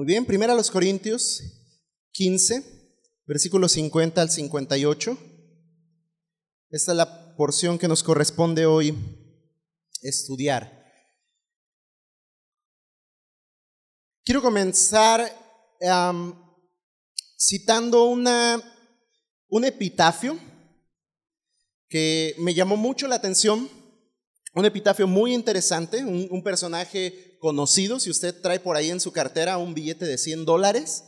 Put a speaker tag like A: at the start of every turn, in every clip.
A: Muy bien, primero a los Corintios 15, versículos 50 al 58. Esta es la porción que nos corresponde hoy estudiar. Quiero comenzar citando un epitafio que me llamó mucho la atención, un epitafio muy interesante, un personaje conocido, si usted trae por ahí en su cartera un billete de 100 dólares,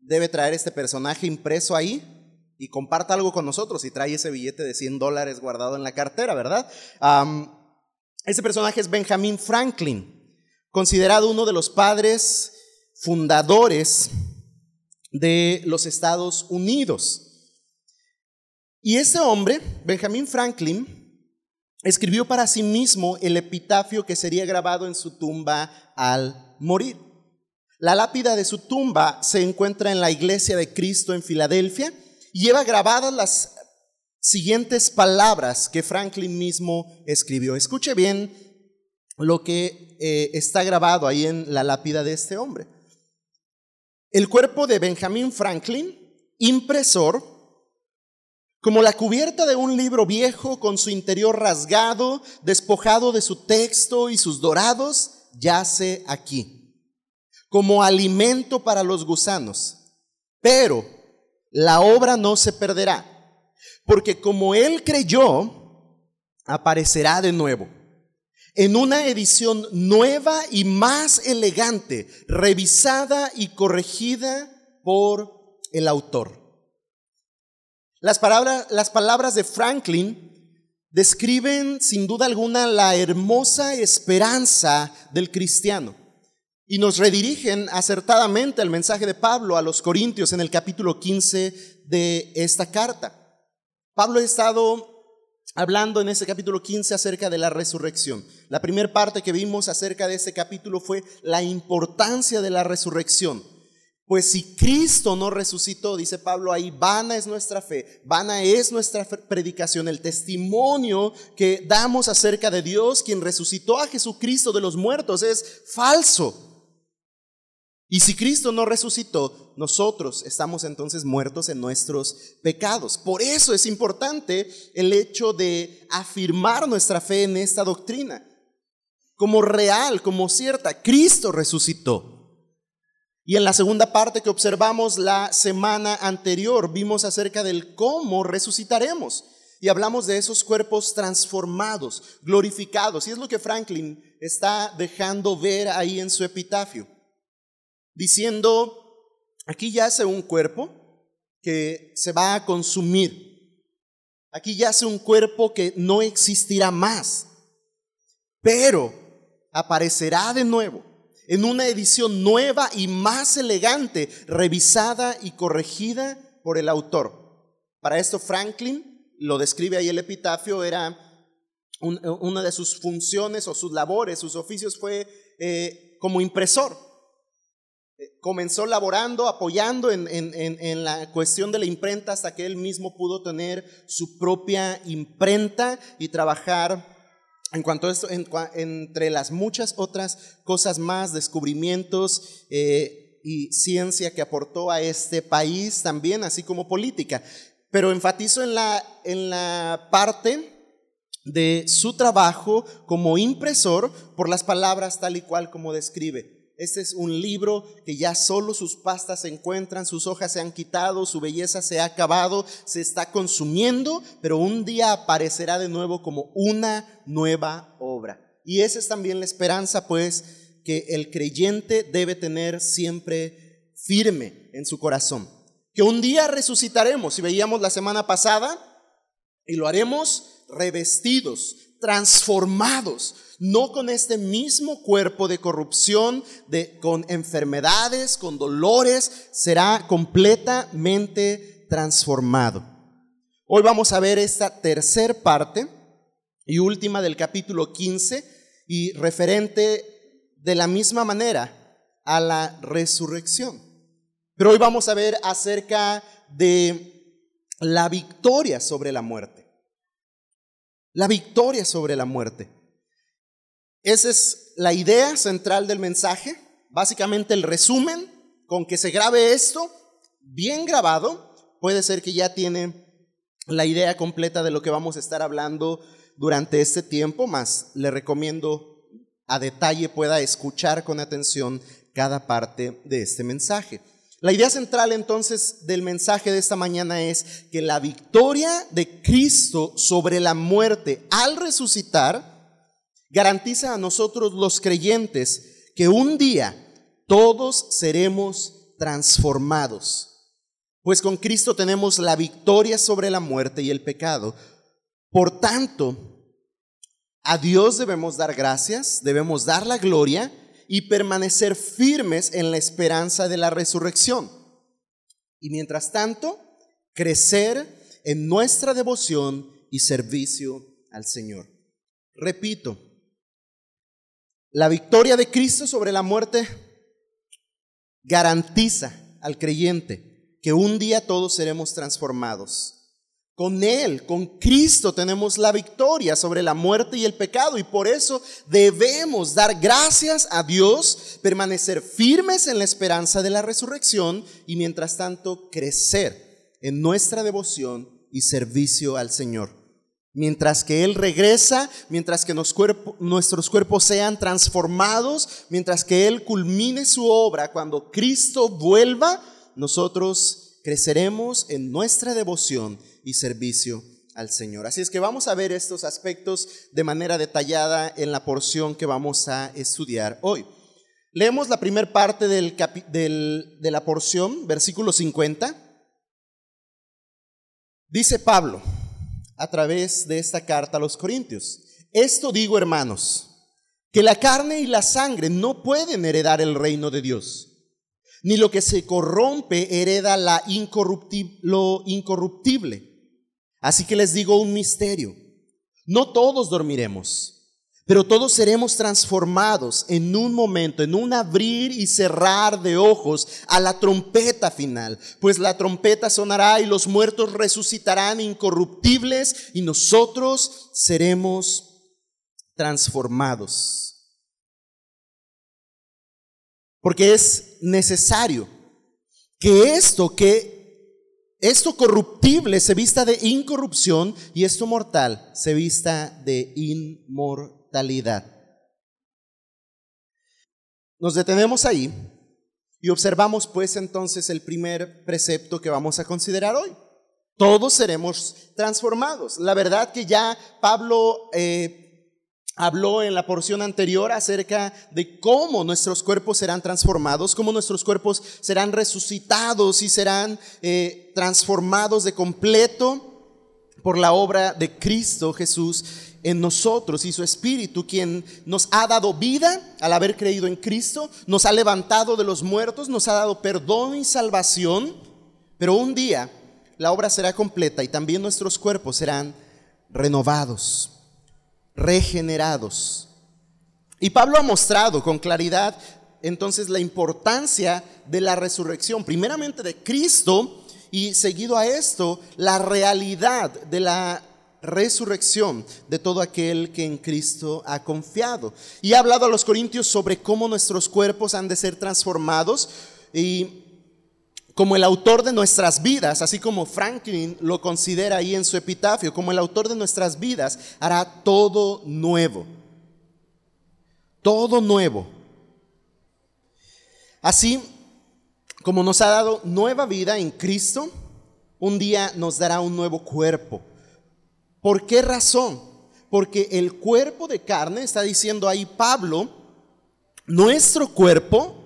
A: debe traer este personaje impreso ahí y comparta algo con nosotros y trae ese billete de 100 dólares guardado en la cartera, ¿verdad? ese personaje es Benjamin Franklin, considerado uno de los padres fundadores de los Estados Unidos. Y ese hombre, Benjamin Franklin, escribió para sí mismo el epitafio que sería grabado en su tumba al morir. La lápida de su tumba se encuentra en la iglesia de Cristo en Filadelfia y lleva grabadas las siguientes palabras que Franklin mismo escribió. Escuche bien lo que eh, está grabado ahí en la lápida de este hombre. El cuerpo de Benjamin Franklin, impresor, como la cubierta de un libro viejo con su interior rasgado, despojado de su texto y sus dorados, yace aquí, como alimento para los gusanos. Pero la obra no se perderá, porque como él creyó, aparecerá de nuevo, en una edición nueva y más elegante, revisada y corregida por el autor. Las palabras, las palabras de Franklin describen sin duda alguna la hermosa esperanza del cristiano y nos redirigen acertadamente al mensaje de Pablo a los Corintios en el capítulo 15 de esta carta. Pablo ha estado hablando en ese capítulo 15 acerca de la resurrección. La primera parte que vimos acerca de ese capítulo fue la importancia de la resurrección pues si Cristo no resucitó, dice Pablo ahí, vana es nuestra fe, vana es nuestra predicación, el testimonio que damos acerca de Dios, quien resucitó a Jesucristo de los muertos, es falso. Y si Cristo no resucitó, nosotros estamos entonces muertos en nuestros pecados. Por eso es importante el hecho de afirmar nuestra fe en esta doctrina como real, como cierta. Cristo resucitó. Y en la segunda parte que observamos la semana anterior, vimos acerca del cómo resucitaremos. Y hablamos de esos cuerpos transformados, glorificados. Y es lo que Franklin está dejando ver ahí en su epitafio. Diciendo, aquí yace un cuerpo que se va a consumir. Aquí yace un cuerpo que no existirá más. Pero aparecerá de nuevo en una edición nueva y más elegante, revisada y corregida por el autor. Para esto Franklin, lo describe ahí el epitafio, era una de sus funciones o sus labores, sus oficios fue eh, como impresor. Eh, comenzó laborando, apoyando en, en, la cuestión de la imprenta hasta que él mismo pudo tener su propia imprenta y trabajar en cuanto a esto, entre las muchas otras cosas más, descubrimientos eh, y ciencia que aportó a este país también, así como política. Pero enfatizo en la, en la parte de su trabajo como impresor por las palabras tal y cual como describe. Este es un libro que ya solo sus pastas se encuentran, sus hojas se han quitado, su belleza se ha acabado, se está consumiendo, pero un día aparecerá de nuevo como una nueva obra. Y esa es también la esperanza, pues, que el creyente debe tener siempre firme en su corazón. Que un día resucitaremos, y veíamos la semana pasada, y lo haremos revestidos, transformados, no con este mismo cuerpo de corrupción, de, con enfermedades, con dolores, será completamente transformado. Hoy vamos a ver esta tercer parte y última del capítulo 15 y referente de la misma manera a la resurrección. Pero hoy vamos a ver acerca de la victoria sobre la muerte. La victoria sobre la muerte. Esa es la idea central del mensaje. básicamente el resumen, con que se grabe esto, bien grabado, puede ser que ya tiene la idea completa de lo que vamos a estar hablando durante este tiempo, más le recomiendo a detalle pueda escuchar con atención cada parte de este mensaje. La idea central entonces del mensaje de esta mañana es que la victoria de Cristo sobre la muerte al resucitar garantiza a nosotros los creyentes que un día todos seremos transformados. Pues con Cristo tenemos la victoria sobre la muerte y el pecado. Por tanto, a Dios debemos dar gracias, debemos dar la gloria y permanecer firmes en la esperanza de la resurrección. Y mientras tanto, crecer en nuestra devoción y servicio al Señor. Repito, la victoria de Cristo sobre la muerte garantiza al creyente que un día todos seremos transformados. Con Él, con Cristo tenemos la victoria sobre la muerte y el pecado y por eso debemos dar gracias a Dios, permanecer firmes en la esperanza de la resurrección y mientras tanto crecer en nuestra devoción y servicio al Señor. Mientras que Él regresa, mientras que nuestros cuerpos sean transformados, mientras que Él culmine su obra, cuando Cristo vuelva, nosotros creceremos en nuestra devoción y servicio al Señor. Así es que vamos a ver estos aspectos de manera detallada en la porción que vamos a estudiar hoy. Leemos la primera parte del, de la porción, versículo 50. Dice Pablo a través de esta carta a los Corintios, esto digo hermanos, que la carne y la sangre no pueden heredar el reino de Dios ni lo que se corrompe hereda la lo incorruptible. Así que les digo un misterio. No todos dormiremos, pero todos seremos transformados en un momento, en un abrir y cerrar de ojos a la trompeta final. Pues la trompeta sonará y los muertos resucitarán incorruptibles y nosotros seremos transformados. Porque es necesario que esto que esto corruptible se vista de incorrupción y esto mortal se vista de inmortalidad. Nos detenemos ahí y observamos pues entonces el primer precepto que vamos a considerar hoy. Todos seremos transformados. La verdad que ya Pablo eh, habló en la porción anterior acerca de cómo nuestros cuerpos serán transformados, cómo nuestros cuerpos serán resucitados y serán eh, transformados de completo por la obra de Cristo Jesús en nosotros. Y su Espíritu, quien nos ha dado vida al haber creído en Cristo, nos ha levantado de los muertos, nos ha dado perdón y salvación, pero un día la obra será completa y también nuestros cuerpos serán renovados regenerados. Y Pablo ha mostrado con claridad entonces la importancia de la resurrección, primeramente de Cristo y seguido a esto, la realidad de la resurrección de todo aquel que en Cristo ha confiado. Y ha hablado a los corintios sobre cómo nuestros cuerpos han de ser transformados y como el autor de nuestras vidas, así como Franklin lo considera ahí en su epitafio, como el autor de nuestras vidas, hará todo nuevo. Todo nuevo. Así como nos ha dado nueva vida en Cristo, un día nos dará un nuevo cuerpo. ¿Por qué razón? Porque el cuerpo de carne, está diciendo ahí Pablo, nuestro cuerpo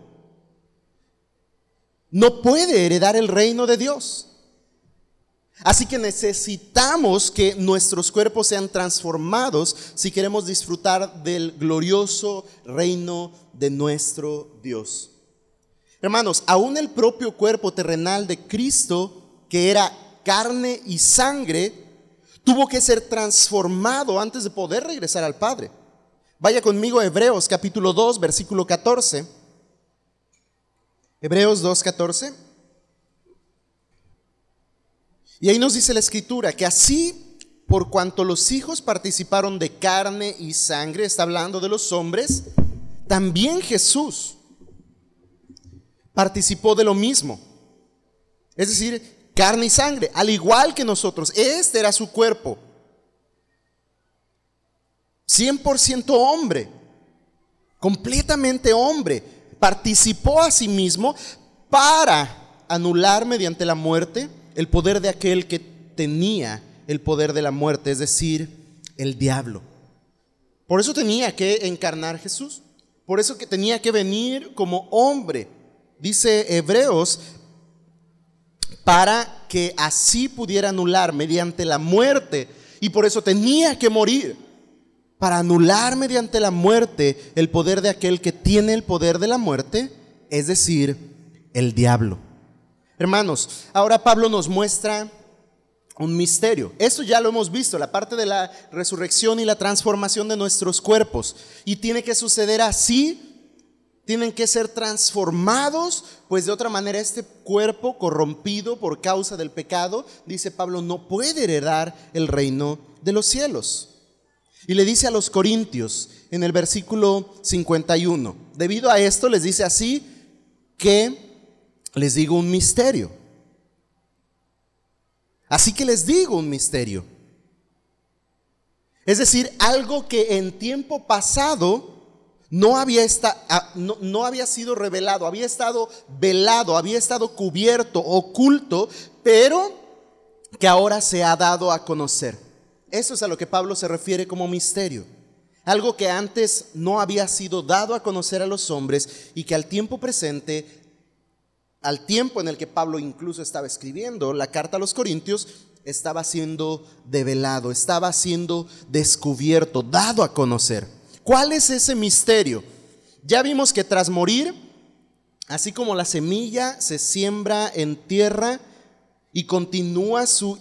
A: no puede heredar el reino de Dios. Así que necesitamos que nuestros cuerpos sean transformados si queremos disfrutar del glorioso reino de nuestro Dios. Hermanos, aún el propio cuerpo terrenal de Cristo, que era carne y sangre, tuvo que ser transformado antes de poder regresar al Padre. Vaya conmigo a Hebreos capítulo 2, versículo 14. Hebreos 2.14. Y ahí nos dice la escritura que así, por cuanto los hijos participaron de carne y sangre, está hablando de los hombres, también Jesús, participó de lo mismo. Es decir, carne y sangre, al igual que nosotros. Este era su cuerpo. 100% hombre, completamente hombre. Participó a sí mismo para anular mediante la muerte el poder de aquel que tenía el poder de la muerte, es decir, el diablo. Por eso tenía que encarnar Jesús. Por eso que tenía que venir como hombre. Dice Hebreos, para que así pudiera anular mediante la muerte. Y por eso tenía que morir. Para anular mediante la muerte el poder de aquel que tiene el poder de la muerte, es decir, el diablo. Hermanos, ahora Pablo nos muestra un misterio. Esto ya lo hemos visto, la parte de la resurrección y la transformación de nuestros cuerpos. Y tiene que suceder así, tienen que ser transformados, pues de otra manera este cuerpo corrompido por causa del pecado, dice Pablo, no puede heredar el reino de los cielos. Y le dice a los corintios en el versículo 51, debido a esto les dice así que les digo un misterio. Así que les digo un misterio. Es decir, algo que en tiempo pasado no había, ah, no, no había sido revelado, había estado velado, había estado cubierto, oculto, pero que ahora se ha dado a conocer. Eso es a lo que Pablo se refiere como misterio. Algo que antes no había sido dado a conocer a los hombres y que al tiempo presente al tiempo en el que Pablo incluso estaba escribiendo la carta a los Corintios, estaba siendo develado, estaba siendo descubierto, dado a conocer. ¿Cuál es ese misterio? Ya vimos que tras morir, así como la semilla se siembra en tierra y continúa su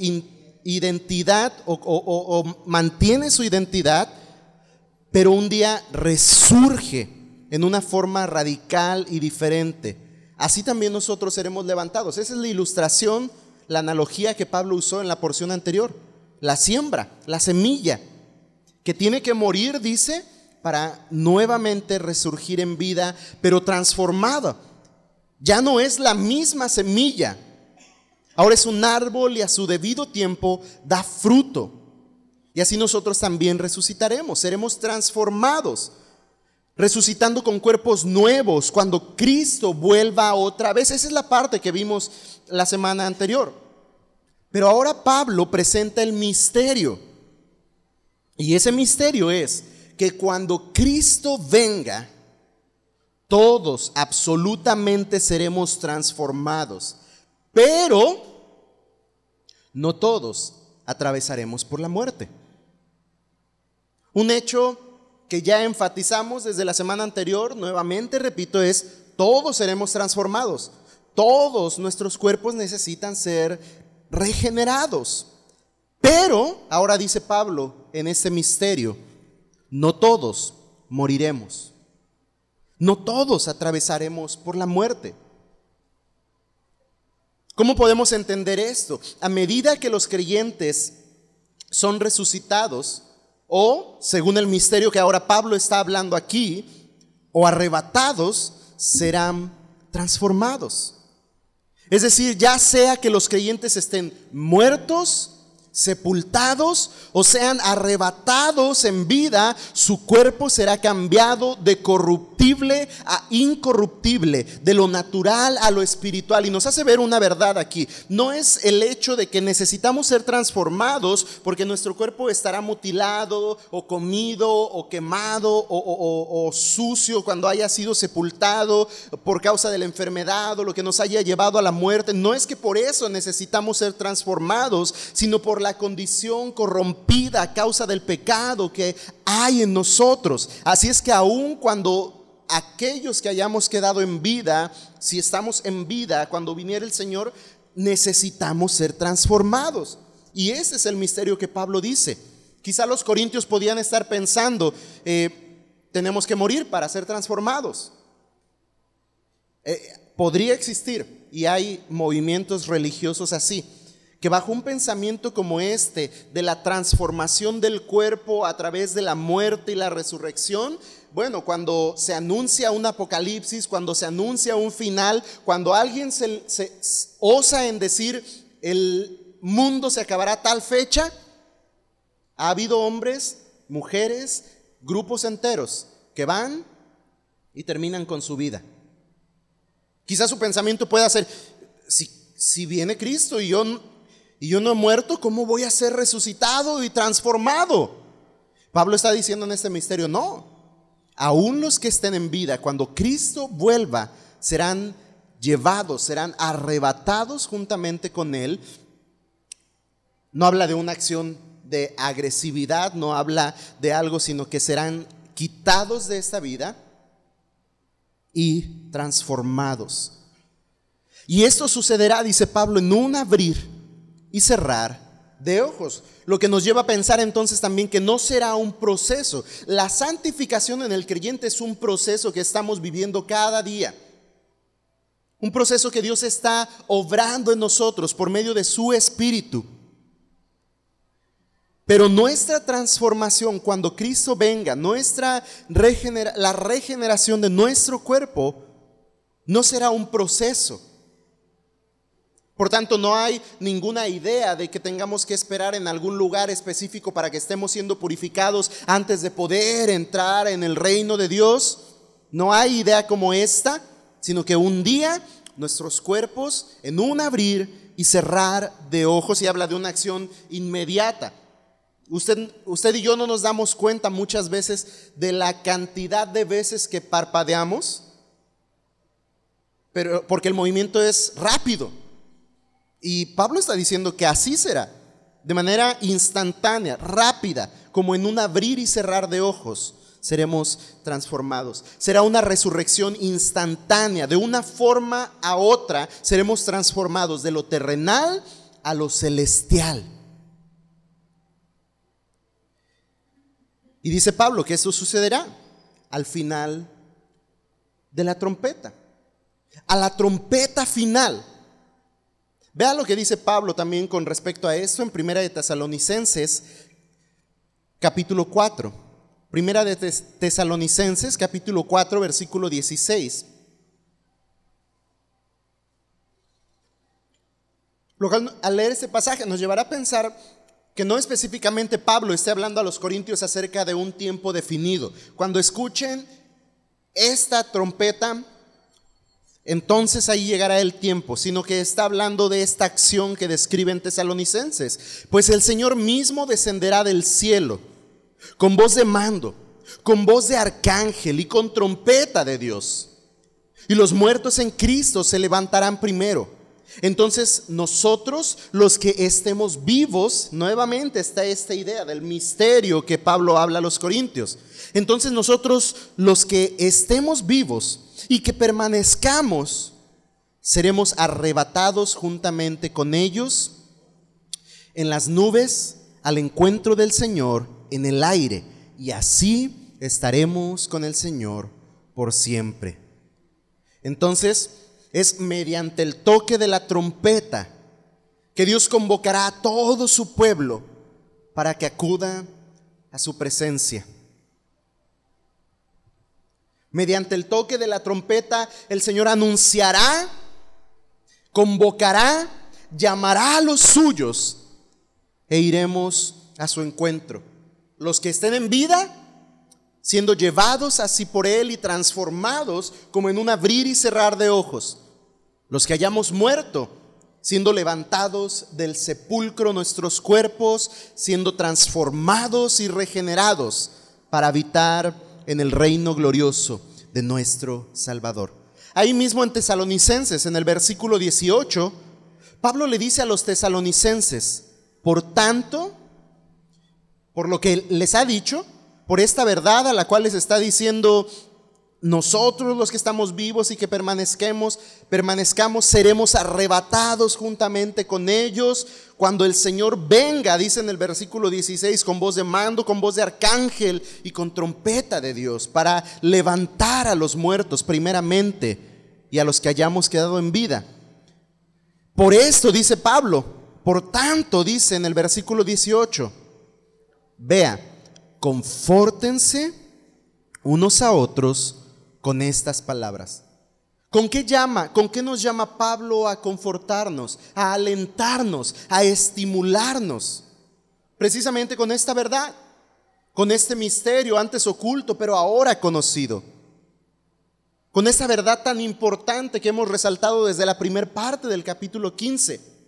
A: identidad o, mantiene su identidad, pero un día resurge en una forma radical y diferente así también nosotros seremos levantados. Esa es la ilustración, la analogía que Pablo usó en la porción anterior. La siembra, la semilla, que tiene que morir, dice, para nuevamente resurgir en vida, pero transformada. Ya no es la misma semilla. Ahora es un árbol y a su debido tiempo da fruto. Y así nosotros también resucitaremos, seremos transformados resucitando con cuerpos nuevos cuando Cristo vuelva otra vez. Esa es la parte que vimos la semana anterior. Pero ahora Pablo presenta el misterio. Y ese misterio es que cuando Cristo venga, todos absolutamente seremos transformados. Pero no todos atravesaremos por la muerte. Un hecho que ya enfatizamos desde la semana anterior, nuevamente repito, es todos seremos transformados. Todos nuestros cuerpos necesitan ser regenerados. Pero, ahora dice Pablo en este misterio, no todos moriremos. No todos atravesaremos por la muerte. ¿Cómo podemos entender esto? A medida que los creyentes son resucitados, o, según el misterio que ahora Pablo está hablando aquí, o arrebatados, serán transformados. Es decir, ya sea que los creyentes estén muertos sepultados o sean arrebatados en vida, su cuerpo será cambiado de corruptible a incorruptible, de lo natural a lo espiritual. Y nos hace ver una verdad aquí. No es el hecho de que necesitamos ser transformados porque nuestro cuerpo estará mutilado o comido o quemado o, o sucio cuando haya sido sepultado por causa de la enfermedad o lo que nos haya llevado a la muerte. No es que por eso necesitamos ser transformados, sino por la condición corrompida a causa del pecado que hay en nosotros. Así es que aun cuando aquellos que hayamos quedado en vida, si estamos en vida, cuando viniera el Señor, necesitamos ser transformados. Y ese es el misterio que Pablo dice. Quizá los corintios podían estar pensando, eh, tenemos que morir para ser transformados. Eh, podría existir, y hay movimientos religiosos así, que bajo un pensamiento como este, de la transformación del cuerpo a través de la muerte y la resurrección, bueno, cuando se anuncia un apocalipsis, cuando se anuncia un final, cuando alguien se, osa en decir el mundo se acabará a tal fecha, ha habido hombres, mujeres, grupos enteros que van y terminan con su vida. Quizás su pensamiento pueda ser, si, si viene Cristo y yo, y yo no he muerto, ¿cómo voy a ser resucitado y transformado? Pablo está diciendo en este misterio, no, aún los que estén en vida, cuando Cristo vuelva, serán llevados, serán arrebatados juntamente con Él. No habla de una acción de agresividad, no habla de algo, sino que serán quitados de esta vida y transformados. Y esto sucederá, dice Pablo, en un abrir y cerrar de ojos. Lo que nos lleva a pensar entonces también que no será un proceso. La santificación en el creyente es un proceso que estamos viviendo cada día. Un proceso que Dios está obrando en nosotros por medio de su espíritu. Pero nuestra transformación cuando Cristo venga, nuestra la regeneración de nuestro cuerpo no será un proceso por tanto, no hay ninguna idea de que tengamos que esperar en algún lugar específico para que estemos siendo purificados antes de poder entrar en el reino de Dios. No hay idea como esta, sino que un día nuestros cuerpos en un abrir y cerrar de ojos y habla de una acción inmediata. Usted, usted y yo no nos damos cuenta muchas veces de la cantidad de veces que parpadeamos, pero porque el movimiento es rápido. Y Pablo está diciendo que así será, de manera instantánea, rápida, como en un abrir y cerrar de ojos, seremos transformados. Será una resurrección instantánea, de una forma a otra seremos transformados de lo terrenal a lo celestial. Y dice Pablo que eso sucederá al final de la trompeta. A la trompeta final Vea lo que dice Pablo también con respecto a eso en Primera de Tesalonicenses, capítulo 4. Primera de Tesalonicenses, capítulo 4, versículo 16. al leer este pasaje nos llevará a pensar que no específicamente Pablo esté hablando a los corintios acerca de un tiempo definido. Cuando escuchen esta trompeta, entonces ahí llegará el tiempo, sino que está hablando de esta acción que describen tesalonicenses. Pues el Señor mismo descenderá del cielo con voz de mando, con voz de arcángel y con trompeta de Dios. Y los muertos en Cristo se levantarán primero. Entonces nosotros, los que estemos vivos, nuevamente está esta idea del misterio que Pablo habla a los corintios. Entonces nosotros, los que estemos vivos, y que permanezcamos, seremos arrebatados juntamente con ellos en las nubes al encuentro del Señor en el aire, y así estaremos con el Señor por siempre. Entonces, es mediante el toque de la trompeta que Dios convocará a todo su pueblo para que acuda a su presencia. Mediante el toque de la trompeta, el Señor anunciará, convocará, llamará a los suyos e iremos a su encuentro. Los que estén en vida, siendo llevados así por Él y transformados como en un abrir y cerrar de ojos. Los que hayamos muerto, siendo levantados del sepulcro nuestros cuerpos, siendo transformados y regenerados para habitar en el reino glorioso de nuestro Salvador. Ahí mismo en Tesalonicenses, en el versículo 18, Pablo le dice a los tesalonicenses, por tanto, por lo que les ha dicho, por esta verdad a la cual les está diciendo, nosotros los que estamos vivos y que permanezcamos, permanezcamos, seremos arrebatados juntamente con ellos cuando el Señor venga, dice en el versículo 16, con voz de mando, con voz de arcángel y con trompeta de Dios, para levantar a los muertos primeramente y a los que hayamos quedado en vida. Por esto, dice Pablo, Por tanto, dice en el versículo 18, vea, confórtense unos a otros con estas palabras. ¿Con qué llama? ¿Con qué nos llama Pablo a confortarnos, a alentarnos, a estimularnos? Precisamente con esta verdad, con este misterio antes oculto, pero ahora conocido. Con esa verdad tan importante que hemos resaltado desde la primera parte del capítulo 15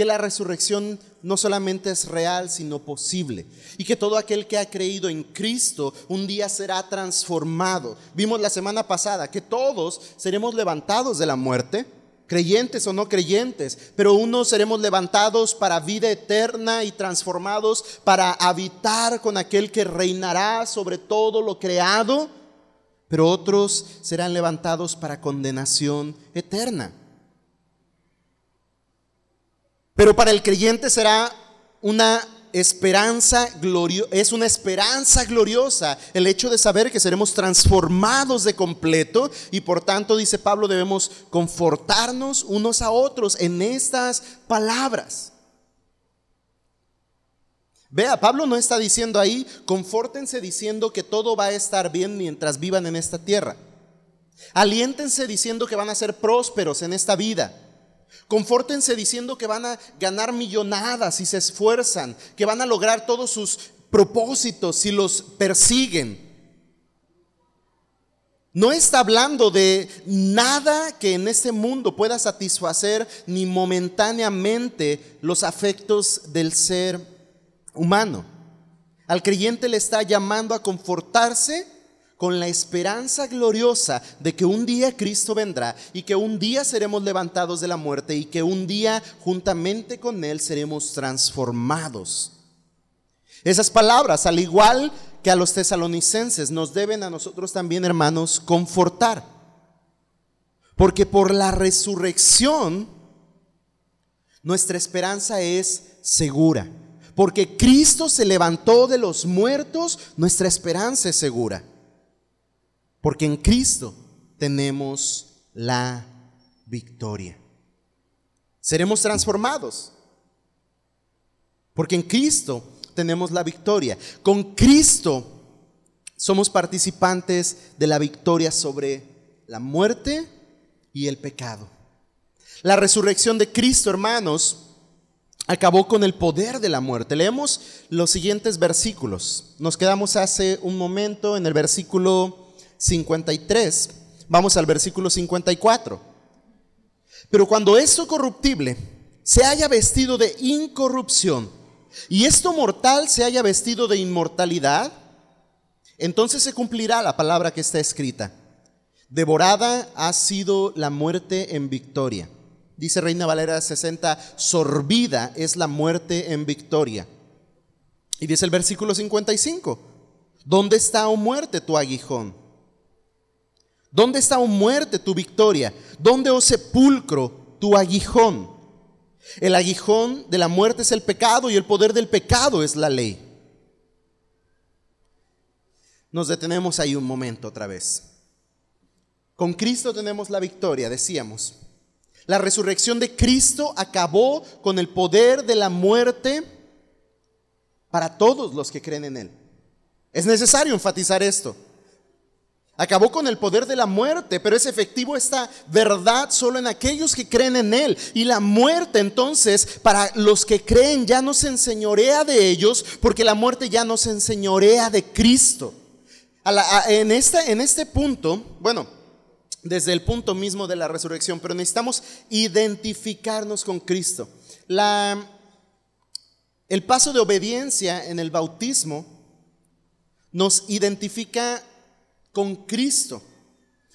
A: que la resurrección no solamente es real, sino posible. Y que todo aquel que ha creído en Cristo un día será transformado. Vimos la semana pasada que todos seremos levantados de la muerte, creyentes o no creyentes, pero unos seremos levantados para vida eterna y transformados para habitar con aquel que reinará sobre todo lo creado, pero otros serán levantados para condenación eterna. Pero para el creyente será una esperanza gloriosa, es una esperanza gloriosa el hecho de saber que seremos transformados de completo y por tanto, dice Pablo, debemos confortarnos unos a otros en estas palabras. Vea, Pablo no está diciendo ahí, confórtense diciendo que todo va a estar bien mientras vivan en esta tierra. Aliéntense diciendo que van a ser prósperos en esta vida. Confórtense diciendo que van a ganar millonadas si se esfuerzan, que van a lograr todos sus propósitos si los persiguen. No está hablando de nada que en este mundo pueda satisfacer ni momentáneamente los afectos del ser humano. Al creyente le está llamando a confortarse con la esperanza gloriosa de que un día Cristo vendrá y que un día seremos levantados de la muerte y que un día juntamente con Él seremos transformados. Esas palabras, al igual que a los tesalonicenses, nos deben a nosotros también, hermanos, confortar. Porque por la resurrección, nuestra esperanza es segura. Porque Cristo se levantó de los muertos, nuestra esperanza es segura. Porque en Cristo tenemos la victoria. Seremos transformados. Porque en Cristo tenemos la victoria. Con Cristo somos participantes de la victoria sobre la muerte y el pecado. La resurrección de Cristo, hermanos, acabó con el poder de la muerte. Leemos los siguientes versículos. Nos quedamos hace un momento en el versículo 53, vamos al versículo 54. Pero cuando esto corruptible se haya vestido de incorrupción y esto mortal se haya vestido de inmortalidad, entonces se cumplirá la palabra que está escrita. Devorada ha sido la muerte en victoria. Dice Reina Valera 60, sorbida es la muerte en victoria. Y dice el versículo 55, ¿dónde está, o oh muerte, tu aguijón? ¿Dónde está, oh muerte, tu victoria? ¿Dónde, oh sepulcro, tu aguijón? El aguijón de la muerte es el pecado y el poder del pecado es la ley. Nos detenemos ahí un momento otra vez. Con Cristo tenemos la victoria, decíamos. La resurrección de Cristo acabó con el poder de la muerte para todos los que creen en Él. Es necesario enfatizar esto. Acabó con el poder de la muerte, pero es efectivo esta verdad solo en aquellos que creen en Él. Y la muerte entonces, para los que creen, ya no se enseñorea de ellos, porque la muerte ya no se enseñorea de Cristo. en, este, en este punto, bueno, desde el punto mismo de la resurrección, pero necesitamos identificarnos con Cristo. El paso de obediencia en el bautismo nos identifica con Cristo.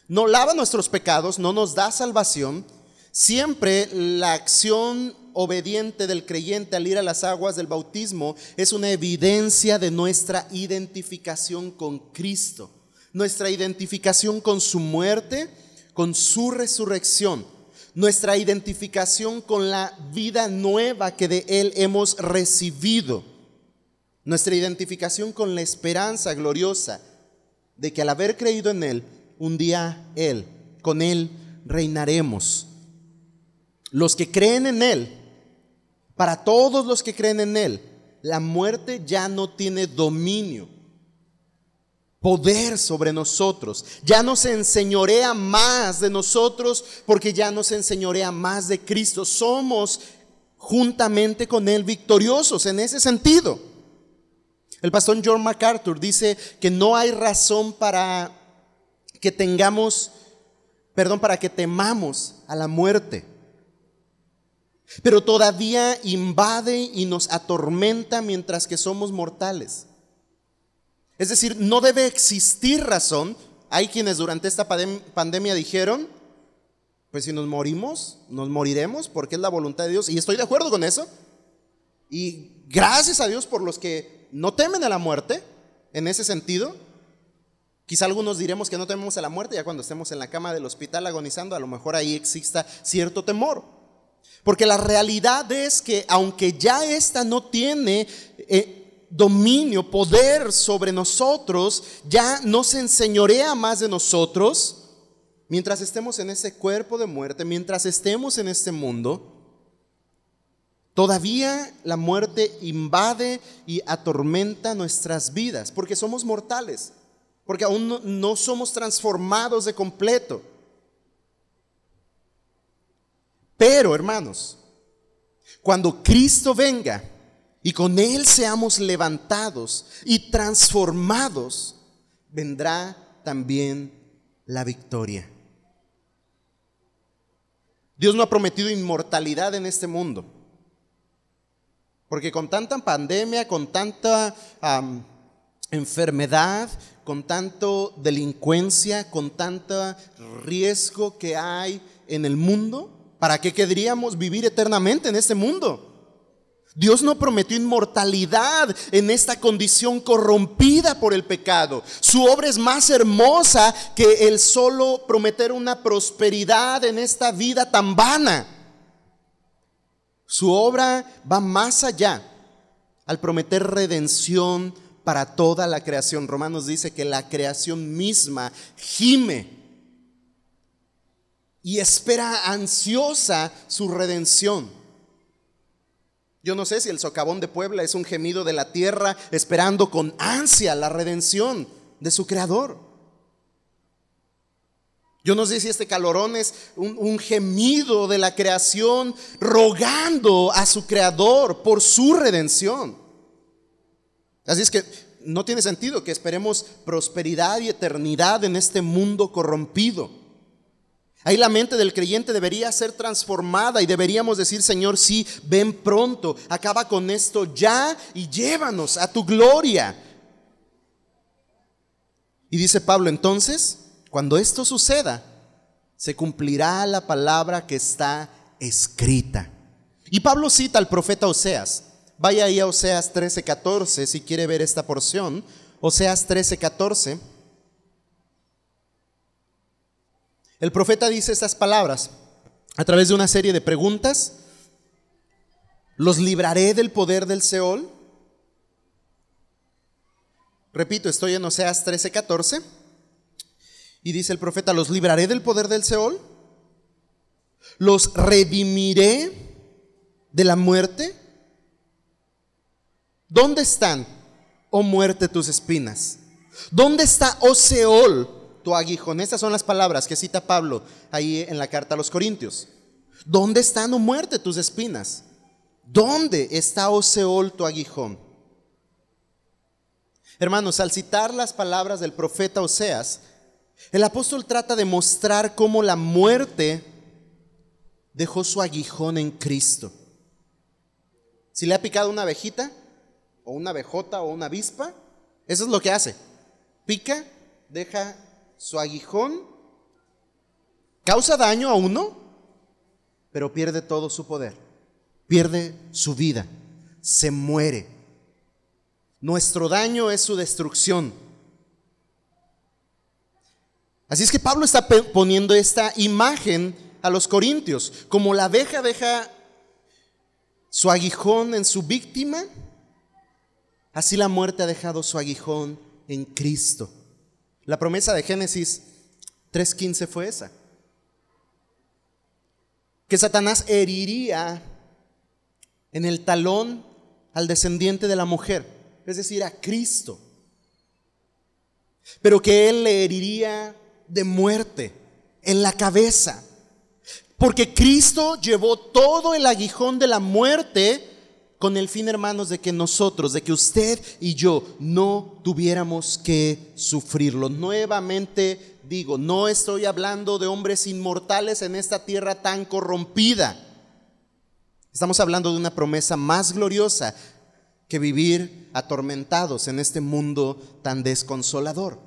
A: No lava nuestros pecados, no nos da salvación. Siempre la acción obediente del creyente al ir a las aguas del bautismo es una evidencia de nuestra identificación con Cristo, nuestra identificación con su muerte, con su resurrección, nuestra identificación con la vida nueva que de Él hemos recibido, nuestra identificación con la esperanza gloriosa de que al haber creído en Él, un día Él, con Él reinaremos. Los que creen en Él para todos los que creen en Él, la muerte ya no tiene dominio, poder sobre nosotros. Ya no se enseñorea más de nosotros porque ya no se enseñorea más de Cristo. Somos juntamente con Él victoriosos en ese sentido. El pastor John MacArthur dice que no hay razón para que tengamos, perdón, para que temamos a la muerte pero todavía invade y nos atormenta mientras que somos mortales. Es decir, no debe existir razón. Hay quienes durante esta pandemia dijeron, pues si nos morimos, nos moriremos porque es la voluntad de Dios. Y estoy de acuerdo con eso. Y gracias a Dios por los que no temen a la muerte, en ese sentido. Quizá algunos diremos que no tememos a la muerte, ya cuando estemos en la cama del hospital agonizando, a lo mejor ahí exista cierto temor. Porque la realidad es que aunque ya esta no tiene eh, dominio, poder sobre nosotros, ya no se enseñorea más de nosotros, mientras estemos en ese cuerpo de muerte, mientras estemos en este mundo, todavía la muerte invade y atormenta nuestras vidas, porque somos mortales, porque aún no somos transformados de completo. Pero, hermanos, cuando Cristo venga y con Él seamos levantados y transformados, vendrá también la victoria. Dios no ha prometido inmortalidad en este mundo. Porque con tanta pandemia, con tanta enfermedad, con tanto delincuencia, con tanto riesgo que hay en el mundo, ¿Para qué querríamos vivir eternamente en este mundo? Dios no prometió inmortalidad en esta condición corrompida por el pecado. Su obra es más hermosa que el solo prometer una prosperidad en esta vida tan vana. Su obra va más allá al prometer redención para toda la creación. Romanos dice que la creación misma gime y espera ansiosa su redención. Yo no sé si el socavón de Puebla es un gemido de la tierra esperando con ansia la redención de su creador. Yo no sé si este calorón es un, un, gemido de la creación rogando a su creador por su redención. Así es que no tiene sentido que esperemos prosperidad y eternidad en este mundo corrompido. Ahí la mente del creyente debería ser transformada y deberíamos decir, Señor, sí, ven pronto, acaba con esto ya y llévanos a tu gloria. Y dice Pablo, entonces, cuando esto suceda, se cumplirá la palabra que está escrita. Y Pablo cita al profeta Oseas. Vaya ahí a Oseas 13:14 si quiere ver esta porción. Oseas 13:14. El profeta dice estas palabras a través de una serie de preguntas. ¿Los libraré del poder del Seol? Repito, estoy en Oseas 13, 14. Y dice el profeta, ¿los libraré del poder del Seol? ¿Los redimiré de la muerte? ¿Dónde están, oh muerte, tus espinas? ¿Dónde está, oh Seol, tu aguijón. Estas son las palabras que cita Pablo ahí en la carta a los Corintios. ¿Dónde están, o muerte, tus espinas? ¿Dónde está, oh Seol, tu aguijón? Hermanos, al citar las palabras del profeta Oseas, el apóstol trata de mostrar cómo la muerte dejó su aguijón en Cristo. Si le ha picado una abejita, o una abejota, o una avispa, eso es lo que hace. Pica, deja su aguijón causa daño a uno, pero pierde todo su poder, pierde su vida, se muere. Nuestro daño es su destrucción. Así es que Pablo está poniendo esta imagen a los corintios, como la abeja deja su aguijón en su víctima, así la muerte ha dejado su aguijón en Cristo. La promesa de Génesis 3.15 fue esa. Que Satanás heriría en el talón al descendiente de la mujer, es decir, a Cristo. Pero que Él le heriría de muerte en la cabeza. Porque Cristo llevó todo el aguijón de la muerte con el fin, hermanos, de que nosotros, de que usted y yo no tuviéramos que sufrirlo. Nuevamente digo, no estoy hablando de hombres inmortales en esta tierra tan corrompida. Estamos hablando de una promesa más gloriosa que vivir atormentados en este mundo tan desconsolador.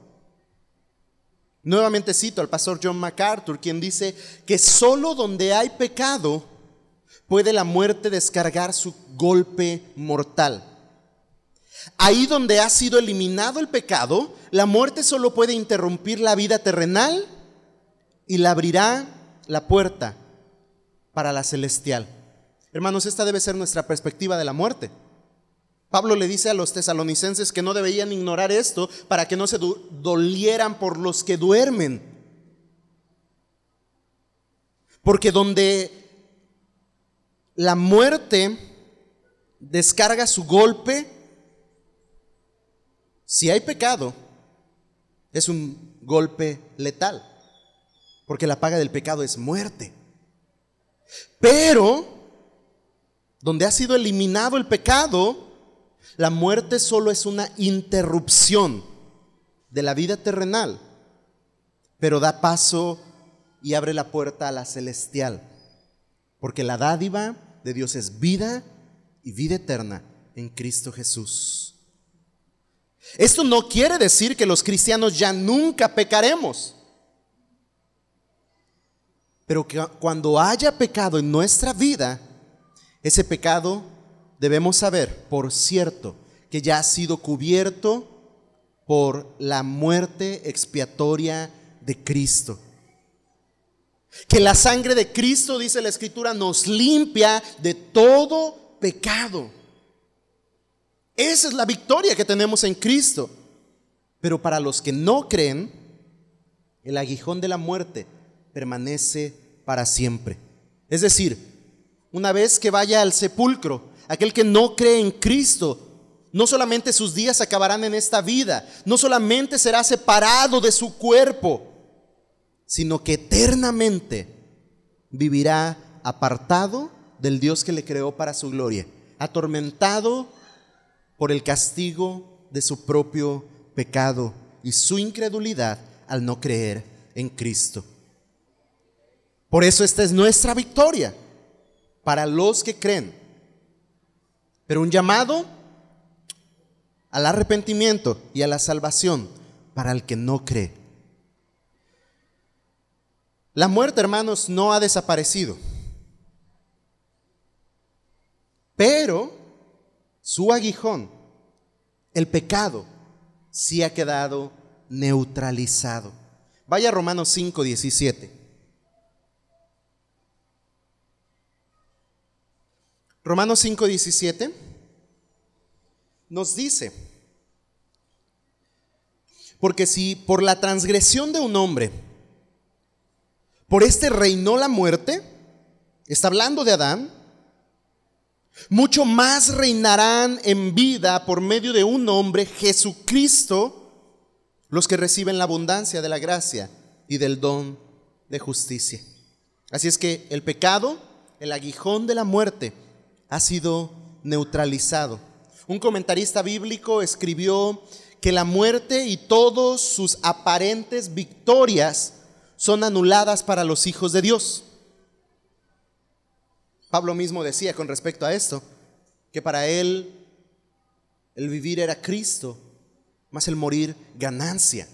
A: Nuevamente cito al pastor John MacArthur, quien dice que solo donde hay pecado, puede la muerte descargar su golpe mortal. Ahí donde ha sido eliminado el pecado, la muerte solo puede interrumpir la vida terrenal y le abrirá la puerta para la celestial. Hermanos, esta debe ser nuestra perspectiva de la muerte. Pablo le dice a los tesalonicenses que no debían ignorar esto para que no se dolieran por los que duermen. Porque donde la muerte descarga su golpe. Si hay pecado, es un golpe letal, porque la paga del pecado es muerte. Pero, donde ha sido eliminado el pecado, la muerte solo es una interrupción de la vida terrenal, pero da paso y abre la puerta a la celestial, porque la dádiva de Dios es vida y vida eterna en Cristo Jesús. Esto no quiere decir que los cristianos ya nunca pecaremos. Pero que cuando haya pecado en nuestra vida, ese pecado debemos saber, por cierto, que ya ha sido cubierto por la muerte expiatoria de Cristo. Que la sangre de Cristo, dice la Escritura, nos limpia de todo pecado. Esa es la victoria que tenemos en Cristo. Pero para los que no creen, el aguijón de la muerte permanece para siempre. Es decir, una vez que vaya al sepulcro, aquel que no cree en Cristo, no solamente sus días acabarán en esta vida, no solamente será separado de su cuerpo, sino que eternamente vivirá apartado del Dios que le creó para su gloria, atormentado por el castigo de su propio pecado y su incredulidad al no creer en Cristo. Por eso esta es nuestra victoria para los que creen. Pero un llamado al arrepentimiento y a la salvación para el que no cree. La muerte, hermanos, no ha desaparecido. Pero su aguijón, el pecado, sí ha quedado neutralizado. Vaya Romanos 5, 17. Romanos 5, 17 nos dice, porque si por la transgresión de un hombre, por este reinó la muerte, está hablando de Adán, mucho más reinarán en vida por medio de un hombre, Jesucristo, los que reciben la abundancia de la gracia y del don de justicia. Así es que el pecado, el aguijón de la muerte, ha sido neutralizado. Un comentarista bíblico escribió que la muerte y todos sus aparentes victorias son anuladas para los hijos de Dios. Pablo mismo decía con respecto a esto, que para él el vivir era Cristo, más el morir ganancia.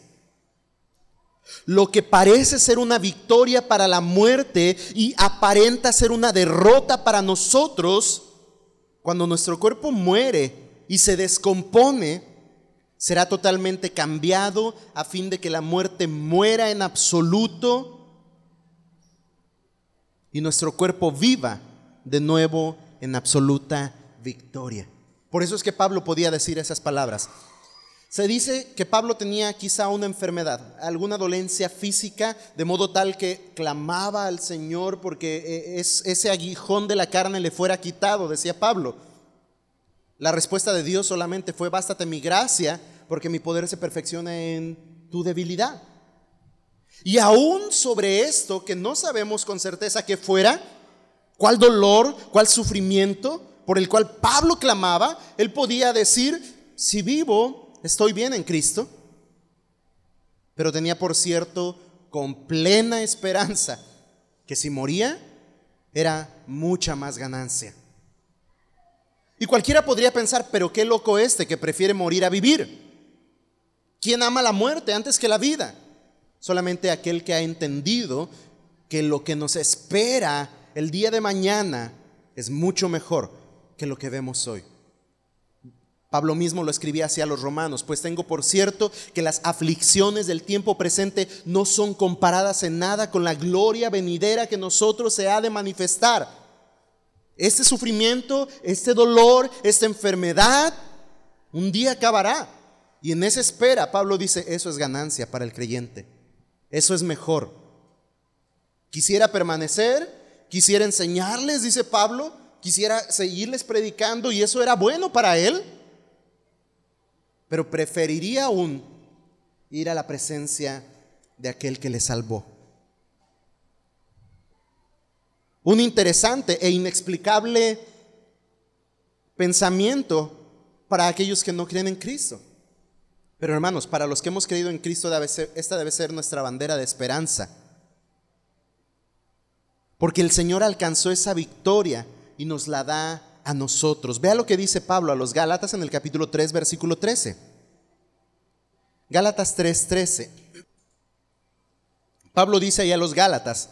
A: Lo que parece ser una victoria para la muerte y aparenta ser una derrota para nosotros, cuando nuestro cuerpo muere y se descompone, será totalmente cambiado a fin de que la muerte muera en absoluto y nuestro cuerpo viva de nuevo en absoluta victoria. Por eso es que Pablo podía decir esas palabras. Se dice que Pablo tenía quizá una enfermedad, alguna dolencia física, de modo tal que clamaba al Señor porque eh, ese aguijón de la carne le fuera quitado, decía Pablo. La respuesta de Dios solamente fue, bástate mi gracia, porque mi poder se perfecciona en tu debilidad. Y aún sobre esto, que no sabemos con certeza que fuera, cuál dolor, cuál sufrimiento por el cual Pablo clamaba, él podía decir, si vivo, estoy bien en Cristo. Pero tenía, por cierto, con plena esperanza que si moría, era mucha más ganancia. Y cualquiera podría pensar, pero qué loco este que prefiere morir a vivir. ¿Quién ama la muerte antes que la vida? Solamente aquel que ha entendido que lo que nos espera el día de mañana es mucho mejor que lo que vemos hoy. Pablo mismo lo escribía hacia los romanos, pues tengo por cierto que las aflicciones del tiempo presente no son comparadas en nada con la gloria venidera que nosotros se ha de manifestar. Este sufrimiento, este dolor, esta enfermedad, un día acabará. Y en esa espera, Pablo dice, eso es ganancia para el creyente. Eso es mejor. Quisiera permanecer, quisiera enseñarles, dice Pablo, quisiera seguirles predicando y eso era bueno para él. Pero preferiría aún ir a la presencia de aquel que le salvó. un interesante e inexplicable pensamiento para aquellos que no creen en Cristo. Pero hermanos, para los que hemos creído en Cristo, esta debe ser nuestra bandera de esperanza. Porque el Señor alcanzó esa victoria y nos la da a nosotros. Vea lo que dice Pablo a los Gálatas en el capítulo 3, versículo 13. Gálatas 3, 13. Pablo dice ahí a los Gálatas,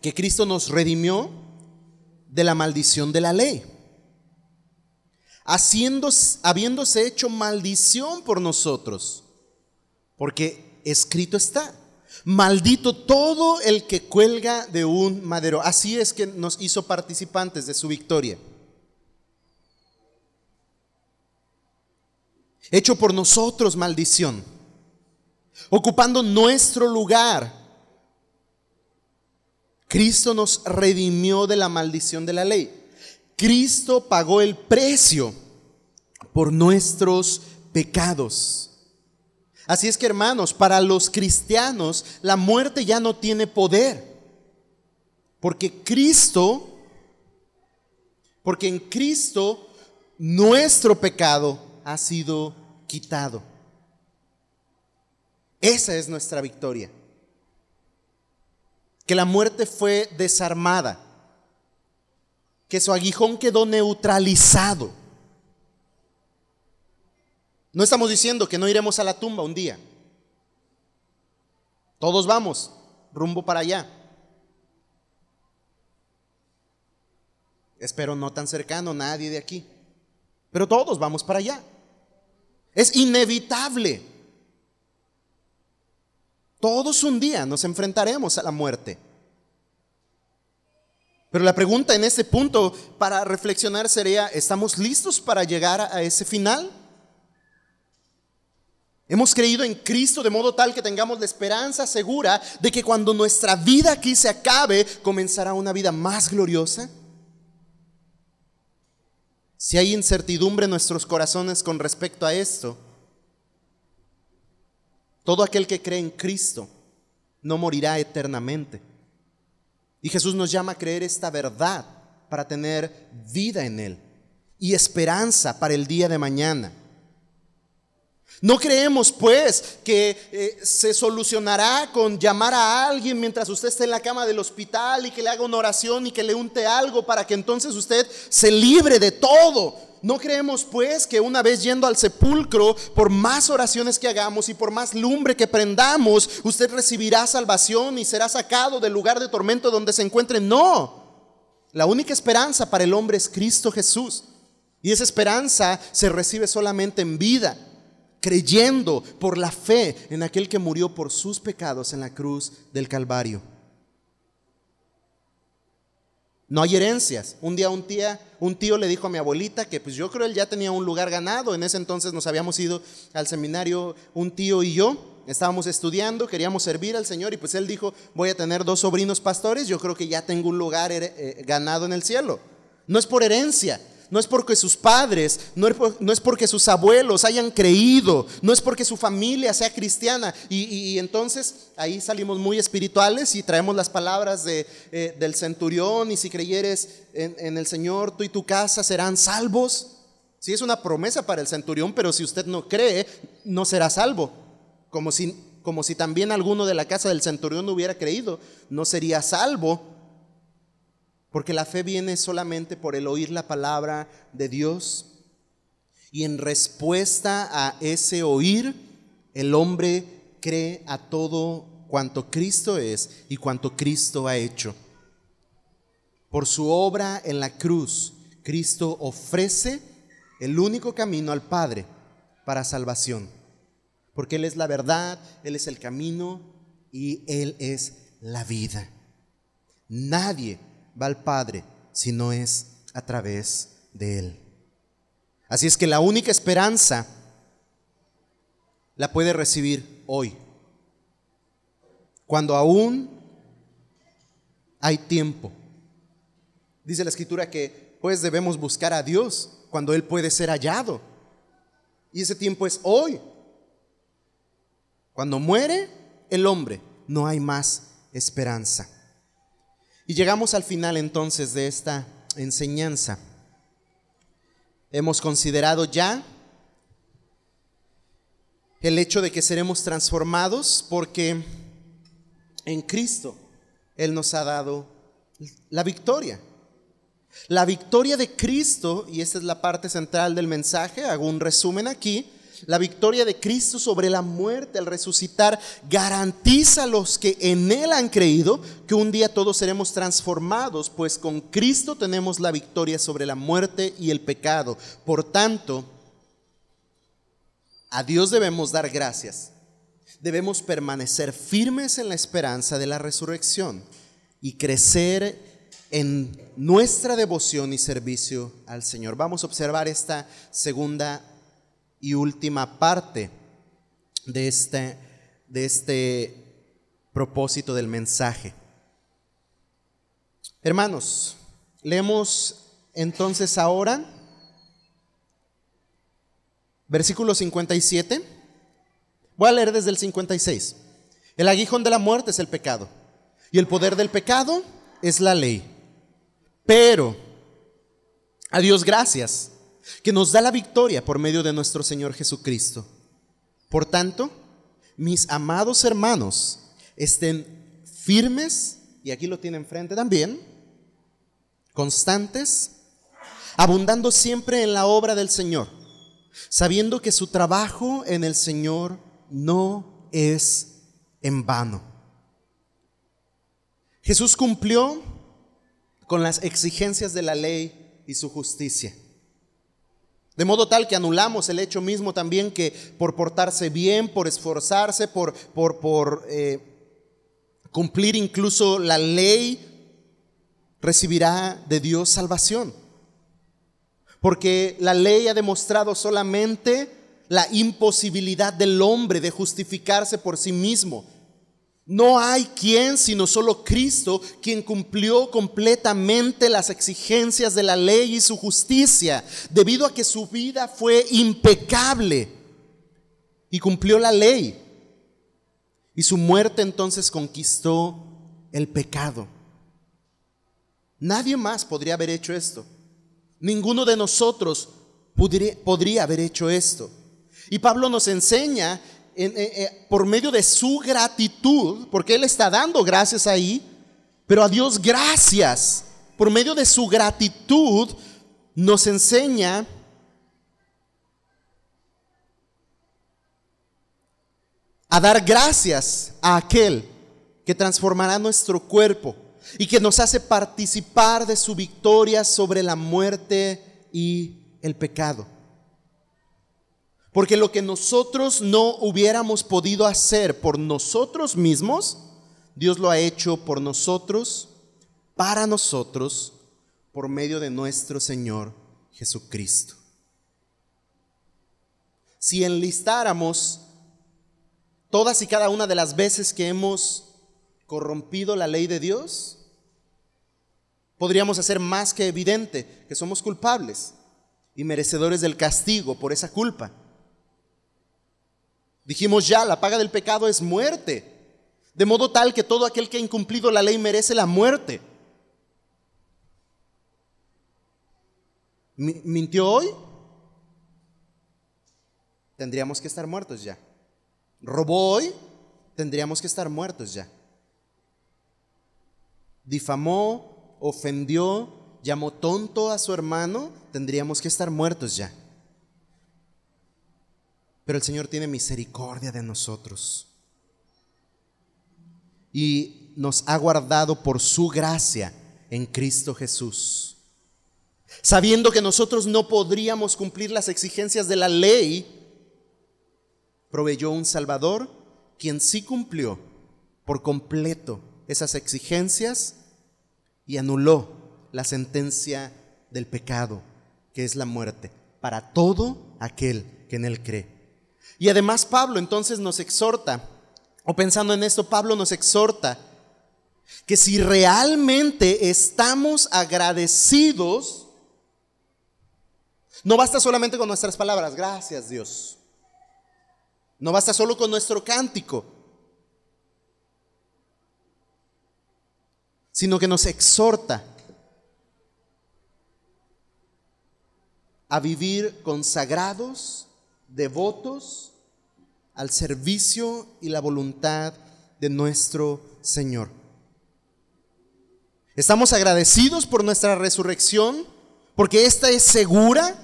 A: que Cristo nos redimió de la maldición de la ley, haciendo, habiéndose hecho maldición por nosotros, porque escrito está, maldito todo el que cuelga de un madero. Así es que nos hizo participantes de su victoria. Hecho por nosotros maldición, ocupando nuestro lugar Cristo nos redimió de la maldición de la ley. Cristo pagó el precio por nuestros pecados. Así es que hermanos, para los cristianos la muerte ya no tiene poder. Porque Cristo, porque en Cristo nuestro pecado ha sido quitado. Esa es nuestra victoria que la muerte fue desarmada, que su aguijón quedó neutralizado. No estamos diciendo que no iremos a la tumba un día. Todos vamos rumbo para allá. Espero no tan cercano nadie de aquí. Pero todos vamos para allá. Es inevitable. Todos un día nos enfrentaremos a la muerte. Pero la pregunta en ese punto para reflexionar sería, ¿estamos listos para llegar a ese final? Hemos creído en Cristo de modo tal que tengamos la esperanza segura de que cuando nuestra vida aquí se acabe, comenzará una vida más gloriosa. Si hay incertidumbre en nuestros corazones con respecto a esto, todo aquel que cree en Cristo no morirá eternamente. Y Jesús nos llama a creer esta verdad para tener vida en Él y esperanza para el día de mañana. No creemos pues que eh, se solucionará con llamar a alguien mientras usted esté en la cama del hospital y que le haga una oración y que le unte algo para que entonces usted se libre de todo. No creemos pues que una vez yendo al sepulcro, por más oraciones que hagamos y por más lumbre que prendamos, usted recibirá salvación y será sacado del lugar de tormento donde se encuentre. No. La única esperanza para el hombre es Cristo Jesús. Y esa esperanza se recibe solamente en vida, creyendo por la fe en aquel que murió por sus pecados en la cruz del Calvario. No hay herencias. Un día un tía, un tío le dijo a mi abuelita que pues yo creo él ya tenía un lugar ganado. En ese entonces nos habíamos ido al seminario un tío y yo. Estábamos estudiando, queríamos servir al Señor y pues él dijo, voy a tener dos sobrinos pastores, yo creo que ya tengo un lugar eh, ganado en el cielo. No es por herencia, no es porque sus padres, no es, porque sus abuelos hayan creído, no es porque su familia sea cristiana. Y, entonces ahí salimos muy espirituales y traemos las palabras de, eh, del centurión y si creyeres en, el Señor, tú y tu casa serán salvos. Sí, es una promesa para el centurión, pero si usted no cree, no será salvo. Como si, como si también alguno de la casa del centurión no hubiera creído, no sería salvo. Porque la fe viene solamente por el oír la palabra de Dios. Y en respuesta a ese oír, el hombre cree a todo cuanto Cristo es y cuanto Cristo ha hecho. Por su obra en la cruz, Cristo ofrece el único camino al Padre para salvación. Porque Él es la verdad, Él es el camino y Él es la vida. Nadie va al Padre si no es a través de Él. Así es que la única esperanza la puede recibir hoy, cuando aún hay tiempo. Dice la escritura que pues debemos buscar a Dios cuando Él puede ser hallado. Y ese tiempo es hoy. Cuando muere el hombre, no hay más esperanza. Y llegamos al final entonces de esta enseñanza. Hemos considerado ya el hecho de que seremos transformados porque en Cristo Él nos ha dado la victoria. La victoria de Cristo, y esta es la parte central del mensaje, hago un resumen aquí, la victoria de Cristo sobre la muerte al resucitar garantiza a los que en Él han creído que un día todos seremos transformados, pues con Cristo tenemos la victoria sobre la muerte y el pecado. Por tanto, a Dios debemos dar gracias. Debemos permanecer firmes en la esperanza de la resurrección y crecer en nuestra devoción y servicio al Señor. Vamos a observar esta segunda y última parte de este, de este propósito del mensaje. Hermanos, leemos entonces ahora versículo 57. Voy a leer desde el 56. El aguijón de la muerte es el pecado y el poder del pecado es la ley. Pero, a Dios gracias que nos da la victoria por medio de nuestro Señor Jesucristo. Por tanto, mis amados hermanos, estén firmes, y aquí lo tienen enfrente también, constantes, abundando siempre en la obra del Señor, sabiendo que su trabajo en el Señor no es en vano. Jesús cumplió con las exigencias de la ley y su justicia. De modo tal que anulamos el hecho mismo también que por portarse bien, por esforzarse, por, por, por eh, cumplir incluso la ley, recibirá de Dios salvación. Porque la ley ha demostrado solamente la imposibilidad del hombre de justificarse por sí mismo no hay quien, sino solo Cristo, quien cumplió completamente las exigencias de la ley y su justicia, debido a que su vida fue impecable y cumplió la ley. Y su muerte entonces conquistó el pecado. Nadie más podría haber hecho esto. Ninguno de nosotros podría, haber hecho esto. Y Pablo nos enseña eh, por medio de su gratitud, porque Él está dando gracias ahí, pero a Dios gracias, por medio de su gratitud, nos enseña a dar gracias a aquel que transformará nuestro cuerpo y que nos hace participar de su victoria sobre la muerte y el pecado. Porque lo que nosotros no hubiéramos podido hacer por nosotros mismos, Dios lo ha hecho por nosotros, para nosotros, por medio de nuestro Señor Jesucristo. Si enlistáramos todas y cada una de las veces que hemos corrompido la ley de Dios, podríamos hacer más que evidente que somos culpables y merecedores del castigo por esa culpa. Dijimos ya, la paga del pecado es muerte, de modo tal que todo aquel que ha incumplido la ley merece la muerte. ¿Mintió hoy? Tendríamos que estar muertos ya. ¿Robó hoy? Tendríamos que estar muertos ya difamó, ofendió, llamó tonto a su hermano, tendríamos que estar muertos ya. Pero el Señor tiene misericordia de nosotros. Y nos ha guardado por su gracia en Cristo Jesús. Sabiendo que nosotros no podríamos cumplir las exigencias de la ley, proveyó un Salvador quien sí cumplió por completo esas exigencias y anuló la sentencia del pecado, que es la muerte, para todo aquel que en él cree. Y además Pablo entonces nos exhorta, o pensando en esto, Pablo nos exhorta que si realmente estamos agradecidos, no basta solamente con nuestras palabras, gracias Dios. No basta solo con nuestro cántico. sino que nos exhorta a vivir consagrados, devotos al servicio y la voluntad de nuestro Señor. Estamos agradecidos por nuestra resurrección, porque esta es segura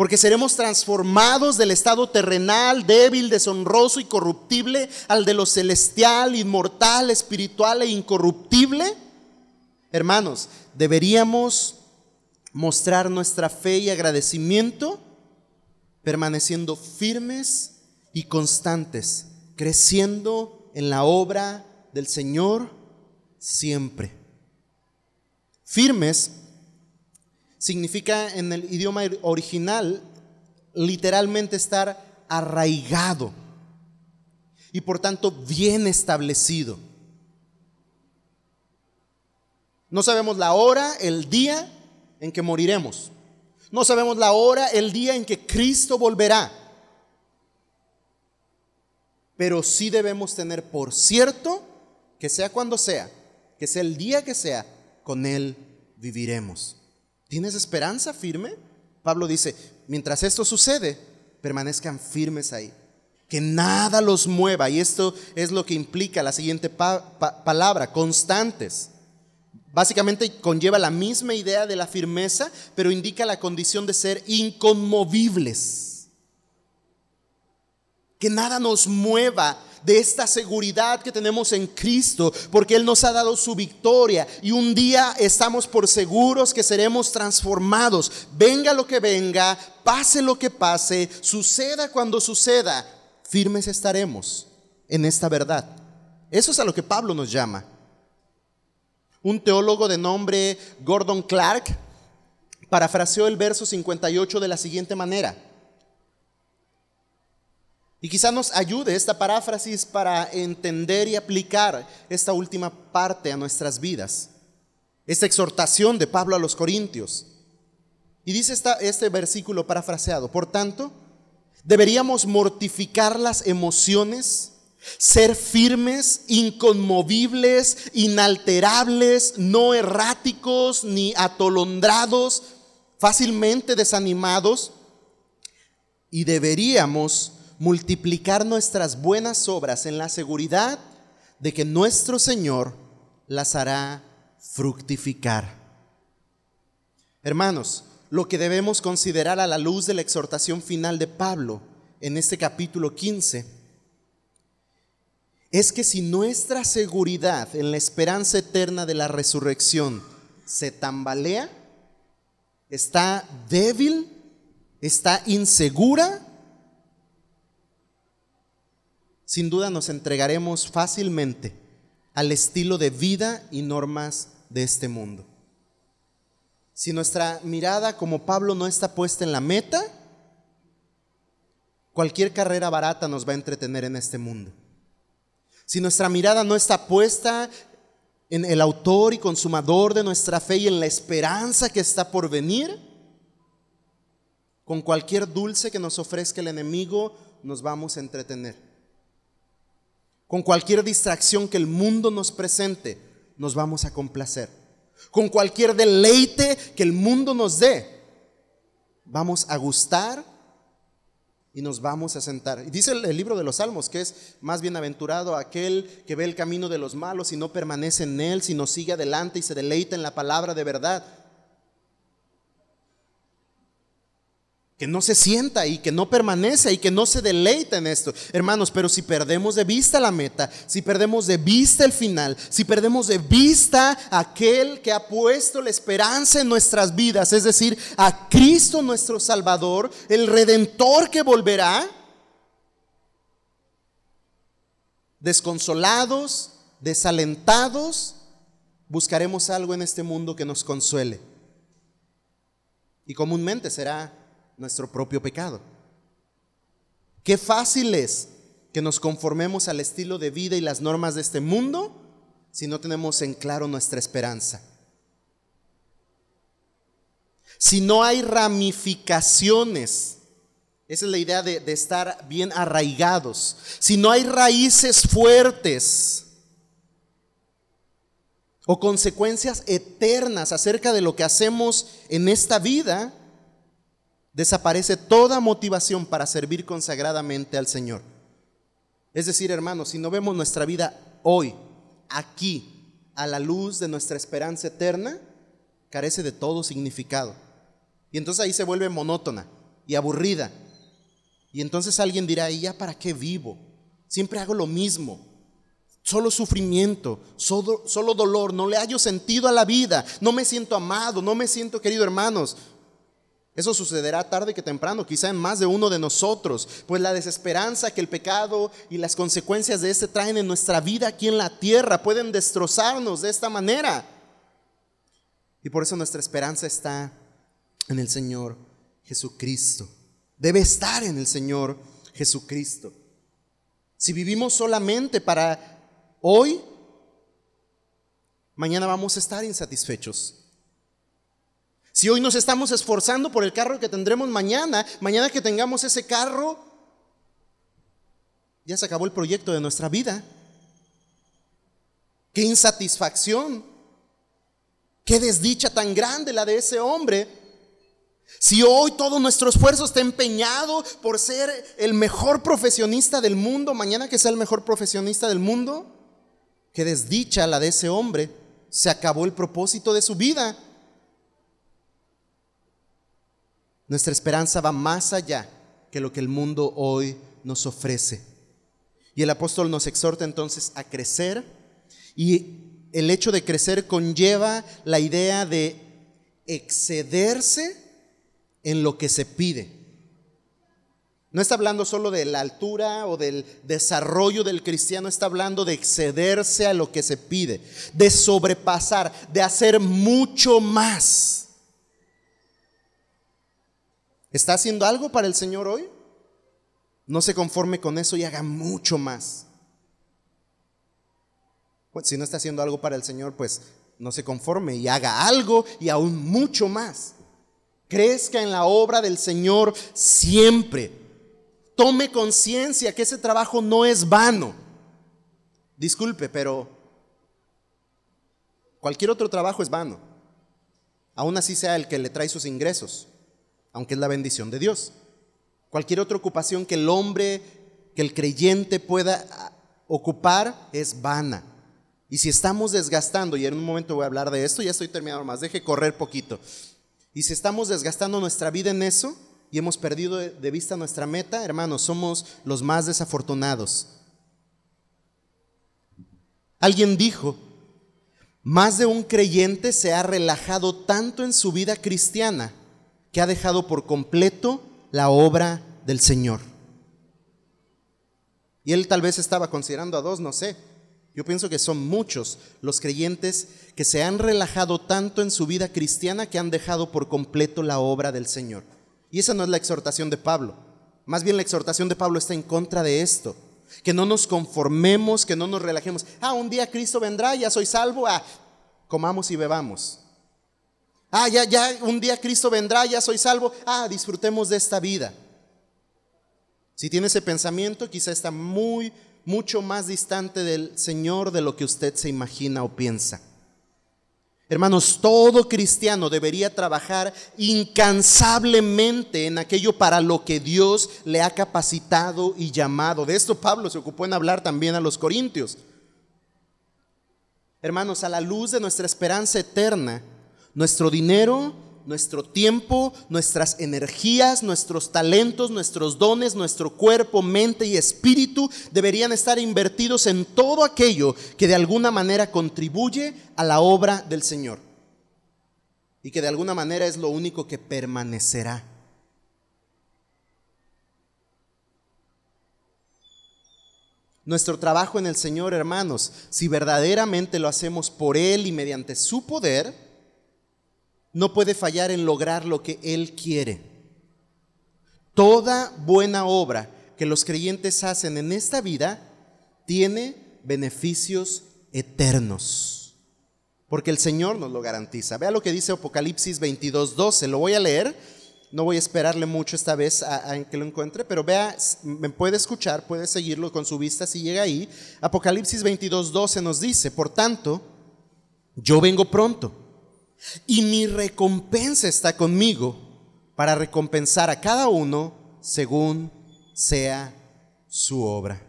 A: porque seremos transformados del estado terrenal, débil, deshonroso y corruptible, al de lo celestial, inmortal, espiritual e incorruptible. Hermanos, deberíamos mostrar nuestra fe y agradecimiento permaneciendo firmes y constantes, creciendo en la obra del Señor siempre. Firmes significa en el idioma original literalmente estar arraigado y por tanto bien establecido. No sabemos la hora, el día en que moriremos. No sabemos la hora, el día en que Cristo volverá. Pero sí debemos tener por cierto que sea cuando sea, que sea el día que sea, con Él viviremos. ¿Tienes esperanza firme? Pablo dice, mientras esto sucede, permanezcan firmes ahí. Que nada los mueva. Y esto es lo que implica la siguiente palabra, constantes. Básicamente conlleva la misma idea de la firmeza, pero indica la condición de ser inconmovibles. Que nada nos mueva de esta seguridad que tenemos en Cristo, porque Él nos ha dado su victoria y un día estamos por seguros que seremos transformados. Venga lo que venga, pase lo que pase, suceda cuando suceda, firmes estaremos en esta verdad. Eso es a lo que Pablo nos llama. Un teólogo de nombre Gordon Clark parafraseó el verso 58 de la siguiente manera. Y quizá nos ayude esta paráfrasis para entender y aplicar esta última parte a nuestras vidas. Esta exhortación de Pablo a los Corintios. Y dice esta, este versículo parafraseado, por tanto, deberíamos mortificar las emociones, ser firmes, inconmovibles, inalterables, no erráticos ni atolondrados, fácilmente desanimados, y deberíamos multiplicar nuestras buenas obras en la seguridad de que nuestro Señor las hará fructificar. Hermanos, lo que debemos considerar a la luz de la exhortación final de Pablo en este capítulo 15 es que si nuestra seguridad en la esperanza eterna de la resurrección se tambalea, está débil, está insegura, sin duda nos entregaremos fácilmente al estilo de vida y normas de este mundo. si nuestra mirada como Pablo no está puesta en la meta, cualquier carrera barata nos va a entretener en este mundo. Si nuestra mirada no está puesta en el autor y consumador de nuestra fe y en la esperanza que está por venir, con cualquier dulce que nos ofrezca el enemigo nos vamos a entretener. Con cualquier distracción que el mundo nos presente nos vamos a complacer con cualquier deleite que el mundo nos dé. Vamos a gustar y nos vamos a sentar. Dice el, libro de los Salmos que es más bienaventurado aquel que ve el camino de los malos y no permanece en él, sino sigue adelante y se deleita en la palabra de verdad. Que no se sienta y que no permanece y que no se deleita en esto. Hermanos, pero si perdemos de vista la meta, si perdemos de vista el final, si perdemos de vista aquel que ha puesto la esperanza en nuestras vidas, es decir, a Cristo nuestro Salvador, el Redentor que volverá, desconsolados, desalentados, buscaremos algo en este mundo que nos consuele. Y comúnmente será nuestro propio pecado. Qué fácil es que nos conformemos al estilo de vida y las normas de este mundo si no tenemos en claro nuestra esperanza. Si no hay ramificaciones, esa es la idea de, de estar bien arraigados, si no hay raíces fuertes o consecuencias eternas acerca de lo que hacemos en esta vida, desaparece toda motivación para servir consagradamente al Señor. Es decir, hermanos, si no vemos nuestra vida hoy, aquí, a la luz de nuestra esperanza eterna, carece de todo significado. Y entonces ahí se vuelve monótona y aburrida. Y entonces alguien dirá, ¿y ya para qué vivo? Siempre hago lo mismo. Solo sufrimiento, solo, dolor, no le hallo sentido a la vida, no me siento amado, no me siento querido hermanos. Eso sucederá tarde que temprano, quizá en más de uno de nosotros, pues la desesperanza que el pecado y las consecuencias de este traen en nuestra vida aquí en la tierra pueden destrozarnos de esta manera. Y por eso nuestra esperanza está en el Señor Jesucristo. Debe estar en el Señor Jesucristo. Si vivimos solamente para hoy, mañana vamos a estar insatisfechos. Si hoy nos estamos esforzando por el carro que tendremos mañana, mañana que tengamos ese carro, ya se acabó el proyecto de nuestra vida. Qué insatisfacción, qué desdicha tan grande la de ese hombre. Si hoy todo nuestro esfuerzo está empeñado por ser el mejor profesionista del mundo, mañana que sea el mejor profesionista del mundo, qué desdicha la de ese hombre. Se acabó el propósito de su vida. Nuestra esperanza va más allá que lo que el mundo hoy nos ofrece. Y el apóstol nos exhorta entonces a crecer y el hecho de crecer conlleva la idea de excederse en lo que se pide. No está hablando solo de la altura o del desarrollo del cristiano, está hablando de excederse a lo que se pide, de sobrepasar, de hacer mucho más. ¿Está haciendo algo para el Señor hoy? No se conforme con eso y haga mucho más. Pues, si no está haciendo algo para el Señor, pues no se conforme y haga algo y aún mucho más. Crezca en la obra del Señor siempre. Tome conciencia que ese trabajo no es vano. Disculpe, pero cualquier otro trabajo es vano. Aún así sea el que le trae sus ingresos aunque es la bendición de Dios. Cualquier otra ocupación que el hombre, que el creyente pueda ocupar es vana. Y si estamos desgastando, y en un momento voy a hablar de esto, ya estoy terminando más, deje correr poquito. Y si estamos desgastando nuestra vida en eso y hemos perdido de vista nuestra meta, hermanos, somos los más desafortunados. Alguien dijo, más de un creyente se ha relajado tanto en su vida cristiana que ha dejado por completo la obra del Señor. Y él tal vez estaba considerando a dos, no sé. Yo pienso que son muchos los creyentes que se han relajado tanto en su vida cristiana que han dejado por completo la obra del Señor. Y esa no es la exhortación de Pablo. Más bien la exhortación de Pablo está en contra de esto. Que no nos conformemos, que no nos relajemos. Ah, un día Cristo vendrá, ya soy salvo, ah, comamos y bebamos. Ah, ya, ya, un día Cristo vendrá, ya soy salvo, ah, disfrutemos de esta vida. Si tiene ese pensamiento, quizá está muy, mucho más distante del Señor de lo que usted se imagina o piensa. Hermanos, todo cristiano debería trabajar incansablemente en aquello para lo que Dios le ha capacitado y llamado. De esto Pablo se ocupó en hablar también a los corintios. Hermanos, a la luz de nuestra esperanza eterna, nuestro dinero, nuestro tiempo, nuestras energías, nuestros talentos, nuestros dones, nuestro cuerpo, mente y espíritu deberían estar invertidos en todo aquello que de alguna manera contribuye a la obra del Señor y que de alguna manera es lo único que permanecerá. Nuestro trabajo en el Señor, hermanos, si verdaderamente lo hacemos por Él y mediante su poder, no puede fallar en lograr lo que Él quiere. Toda buena obra que los creyentes hacen en esta vida tiene beneficios eternos. Porque el Señor nos lo garantiza. Vea lo que dice Apocalipsis 22, 12. Lo voy a leer. No voy a esperarle mucho esta vez a, que lo encuentre, pero vea, me puede escuchar, puede seguirlo con su vista si llega ahí. Apocalipsis 22, 12 nos dice, por tanto, yo vengo pronto y mi recompensa está conmigo para recompensar a cada uno según sea su obra.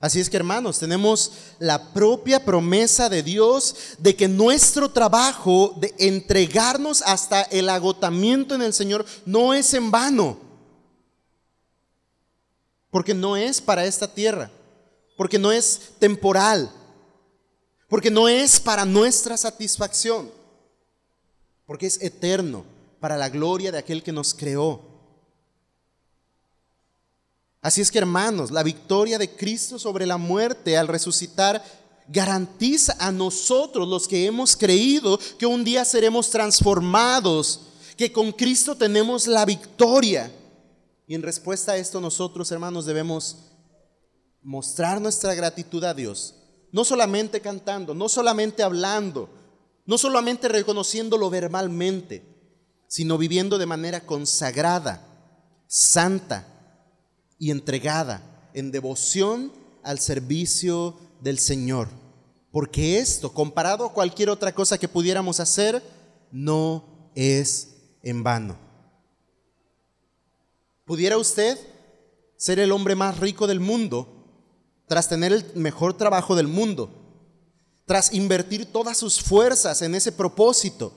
A: Así es que hermanos, tenemos la propia promesa de Dios de que nuestro trabajo de entregarnos hasta el agotamiento en el Señor no es en vano. Porque no es para esta tierra, porque no es temporal, porque no es para nuestra satisfacción, porque es eterno, para la gloria de aquel que nos creó. Así es que hermanos, la victoria de Cristo sobre la muerte al resucitar garantiza a nosotros los que hemos creído que un día seremos transformados, que con Cristo tenemos la victoria. Y en respuesta a esto nosotros, hermanos, debemos mostrar nuestra gratitud a Dios no solamente cantando, no solamente hablando, no solamente reconociéndolo verbalmente, sino viviendo de manera consagrada, santa y entregada en devoción al servicio del Señor. Porque esto, comparado a cualquier otra cosa que pudiéramos hacer, no es en vano. ¿Pudiera usted ser el hombre más rico del mundo tras tener el mejor trabajo del mundo, tras invertir todas sus fuerzas en ese propósito,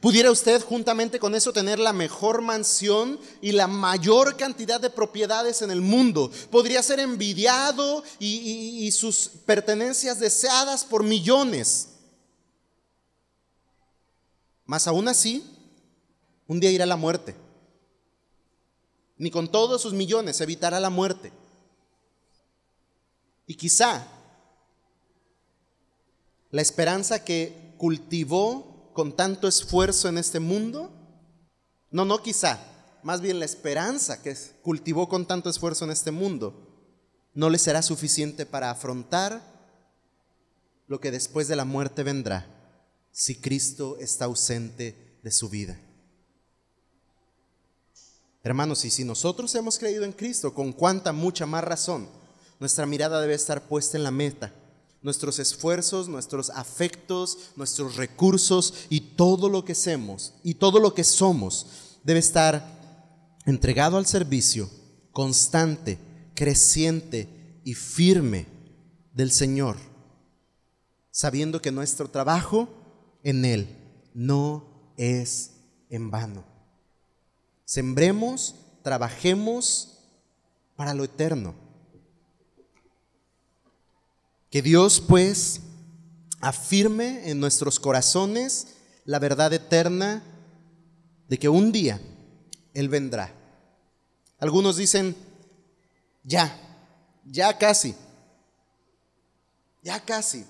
A: pudiera usted juntamente con eso tener la mejor mansión y la mayor cantidad de propiedades en el mundo. Podría ser envidiado y, sus pertenencias deseadas por millones. Mas aún así, un día irá la muerte. Ni con todos sus millones evitará la muerte. Y quizá la esperanza que cultivó con tanto esfuerzo en este mundo, no, no quizá, más bien la esperanza que cultivó con tanto esfuerzo en este mundo, no le será suficiente para afrontar lo que después de la muerte vendrá si Cristo está ausente de su vida. Hermanos, y si nosotros hemos creído en Cristo, con cuánta mucha más razón nuestra mirada debe estar puesta en la meta. Nuestros esfuerzos, nuestros afectos, nuestros recursos y todo lo que hacemos y todo lo que somos debe estar entregado al servicio constante, creciente y firme del Señor, sabiendo que nuestro trabajo en Él no es en vano. Sembremos, trabajemos para lo eterno que Dios pues afirme en nuestros corazones la verdad eterna de que un día Él vendrá. Algunos dicen, ya, ya casi. ya casi.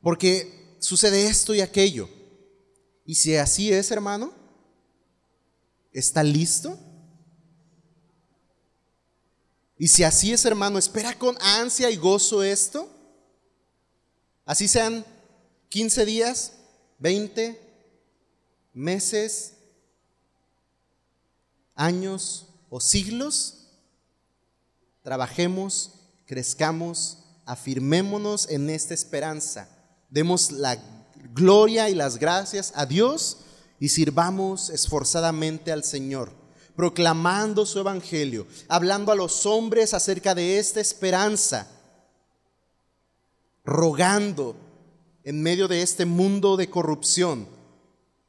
A: Porque sucede esto y aquello. Y si así es, hermano, ¿está listo? Y si así es, hermano, espera con ansia y gozo esto. Así sean 15 días, 20 meses, años o siglos. Trabajemos, crezcamos, afirmémonos en esta esperanza. Demos la gloria y las gracias a Dios y sirvamos esforzadamente al Señor, proclamando su evangelio, hablando a los hombres acerca de esta esperanza rogando en medio de este mundo de corrupción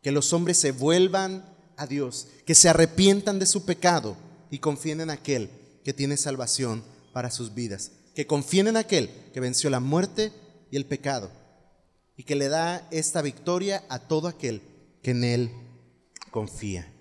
A: que los hombres se vuelvan a Dios, que se arrepientan de su pecado y confíen en aquel que tiene salvación para sus vidas, que confíen en aquel que venció la muerte y el pecado y que le da esta victoria a todo aquel que en él confía.